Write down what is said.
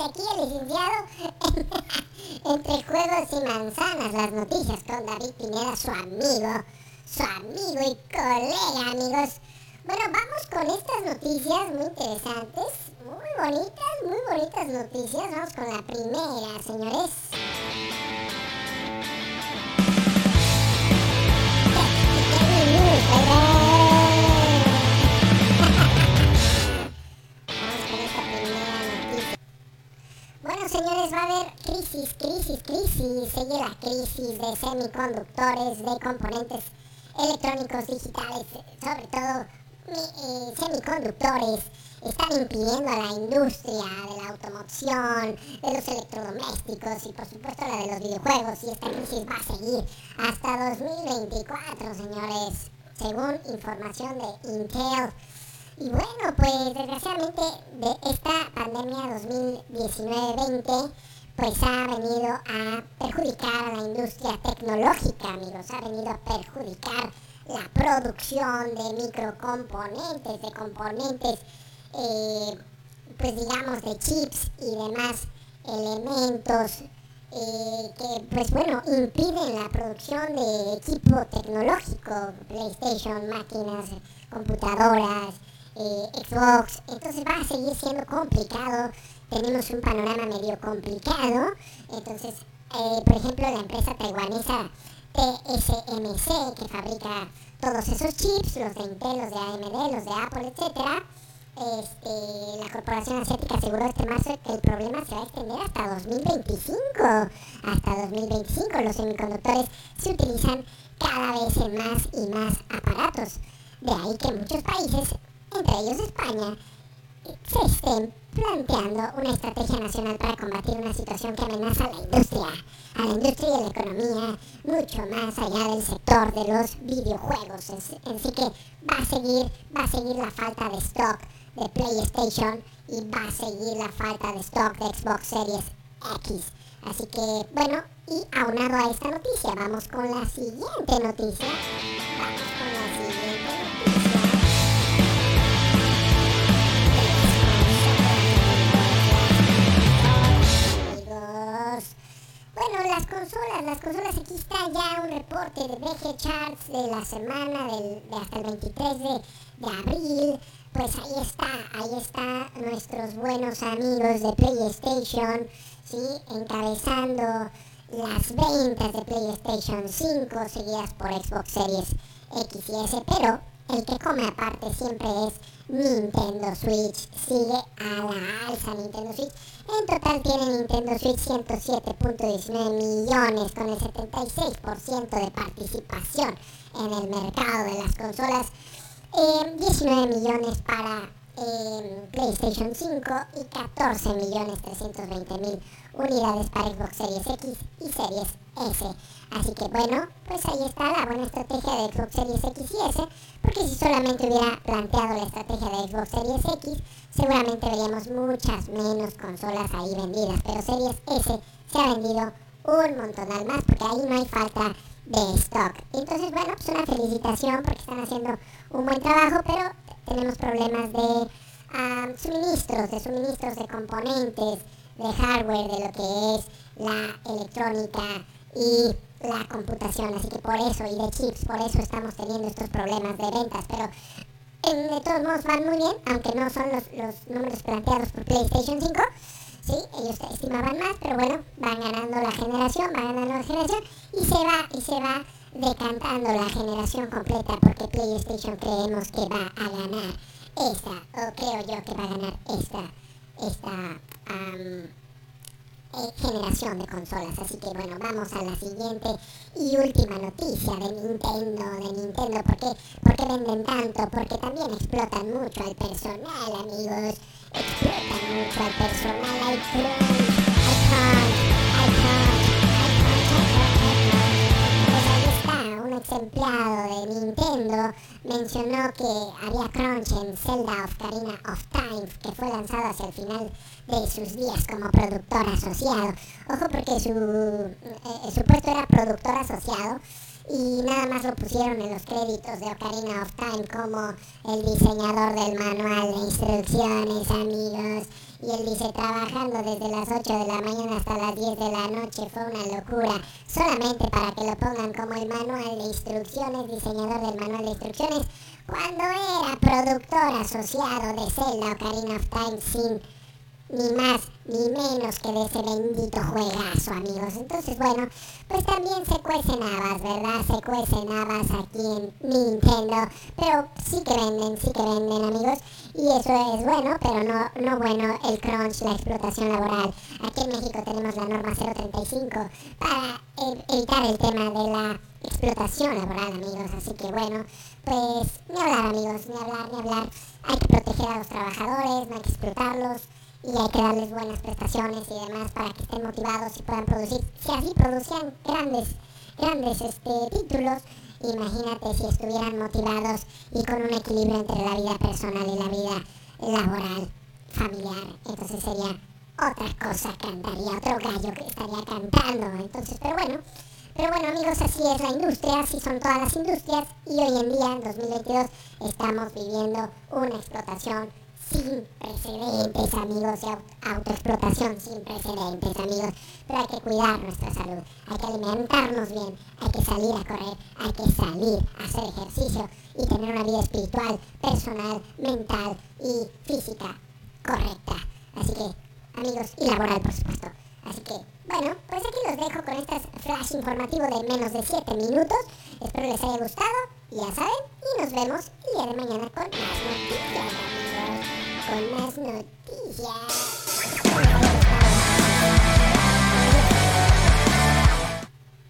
Este aquí el licenciado entre juegos y manzanas, las noticias con David Pineda, su amigo, su amigo y colega, amigos. Bueno, vamos con estas noticias muy interesantes, muy bonitas, muy bonitas noticias. Vamos con la primera, señores. Señores, va a haber crisis, crisis, crisis. Sigue la crisis de semiconductores, de componentes electrónicos digitales, sobre todo eh, semiconductores. Están impidiendo a la industria de la automoción, de los electrodomésticos y por supuesto la de los videojuegos. Y esta crisis va a seguir hasta 2024, señores, según información de Intel. Y bueno, pues desgraciadamente de esta pandemia 2019-20 pues ha venido a perjudicar a la industria tecnológica, amigos, ha venido a perjudicar la producción de microcomponentes, de componentes, eh, pues digamos, de chips y demás elementos eh, que, pues bueno, impiden la producción de equipo tecnológico, PlayStation, máquinas, computadoras, eh, Xbox, entonces va a seguir siendo complicado, tenemos un panorama medio complicado, entonces, eh, por ejemplo, la empresa taiwanesa TSMC, que fabrica todos esos chips, los de Intel, los de AMD, los de Apple, etcétera, este, la corporación asiática aseguró este marzo que el problema se va a extender hasta 2025. Hasta 2025 los semiconductores se utilizan cada vez en más y más aparatos. De ahí que muchos países entre ellos España, se estén planteando una estrategia nacional para combatir una situación que amenaza a la industria, a la industria y a la economía, mucho más allá del sector de los videojuegos. Así que va a seguir, va a seguir la falta de stock de PlayStation y va a seguir la falta de stock de Xbox Series X. Así que, bueno, y aunado a esta noticia, vamos con la siguiente noticia. Un reporte de BG Charts de la semana del, de hasta el 23 de, de, abril. Pues ahí está, ahí está nuestros buenos amigos de PlayStation, ¿sí? Encabezando las ventas de PlayStation 5, seguidas por Xbox Series X y S, pero el que come aparte siempre es Nintendo Switch. Sigue a la alza Nintendo Switch. En total tiene Nintendo Switch 107.19 millones con el 76% de participación en el mercado de las consolas. 19 eh, millones para PlayStation 5 y 14 millones 320 mil unidades para Xbox Series X y Series S. Así que bueno, pues ahí está la buena estrategia de Xbox Series X y S, porque si solamente hubiera planteado la estrategia de Xbox Series X, seguramente veríamos muchas menos consolas ahí vendidas, pero Series S se ha vendido un montonal más porque ahí no hay falta de stock. Entonces, bueno, pues una felicitación porque están haciendo un buen trabajo, pero tenemos problemas de ah, suministros, de suministros de componentes, de hardware, de lo que es la electrónica y la computación, así que por eso, y de chips, por eso estamos teniendo estos problemas de ventas, pero de todos modos van muy bien, aunque no son los, los números planteados por PlayStation 5, sí, ellos estimaban más, pero bueno, van ganando la generación, van ganando la generación, y se va, y se va decantando la generación completa, porque PlayStation creemos que va a ganar esta, o creo yo que va a ganar esta, esta, eh, generación de consolas. Así que bueno, vamos a la siguiente y última noticia de Nintendo, de Nintendo. ¿Por qué, ¿Por qué venden tanto? Porque también explotan mucho al personal, amigos. Explotan mucho al personal. Crunch, hay ex empleado de Nintendo mencionó que había crunch en Zelda of Karina of Time, que fue lanzado hacia el final de sus días como productor asociado. Ojo porque su, eh, su puesto era productor asociado y nada más lo pusieron en los créditos de Ocarina of Time como el diseñador del manual de instrucciones, amigos. Y él dice, trabajando desde las 8 de la mañana hasta las 10 de la noche fue una locura, solamente para que lo pongan como el manual de instrucciones, diseñador del manual de instrucciones, cuando era productor asociado de Zelda Ocarina of Time sin ni más ni menos que de ese bendito juegazo, amigos. Entonces, bueno, pues también se cuecen habas, ¿verdad? Se cuecen habas aquí en Nintendo, pero sí que venden, sí que venden, amigos. Y eso es bueno, pero no, no bueno el crunch, la explotación laboral. Aquí en México tenemos la norma 035 para evitar el tema de la explotación laboral, amigos. Así que bueno, pues ni hablar, amigos, ni hablar, ni hablar. Hay que proteger a los trabajadores, no hay que explotarlos y hay que darles buenas prestaciones y demás para que estén motivados y puedan producir. Si así producían grandes, grandes este, títulos, imagínate si estuvieran motivados y con un equilibrio entre la vida personal y la vida laboral, familiar. Entonces sería otra cosa, cantaría, otro gallo que estaría cantando. Entonces, pero bueno. Pero bueno amigos, así es la industria, así son todas las industrias y hoy en día, en 2022, estamos viviendo una explotación sin precedentes, amigos, y autoexplotación sin precedentes, amigos. Pero hay que cuidar nuestra salud, hay que alimentarnos bien, hay que salir a correr, hay que salir a hacer ejercicio y tener una vida espiritual, personal, mental y física correcta. Así que, amigos, y laboral, por supuesto. Así que, bueno, pues aquí los dejo con este flash informativo de menos de 7 minutos. Espero les haya gustado, ya saben, y nos vemos el día de mañana con más noticias, amigos con más noticias.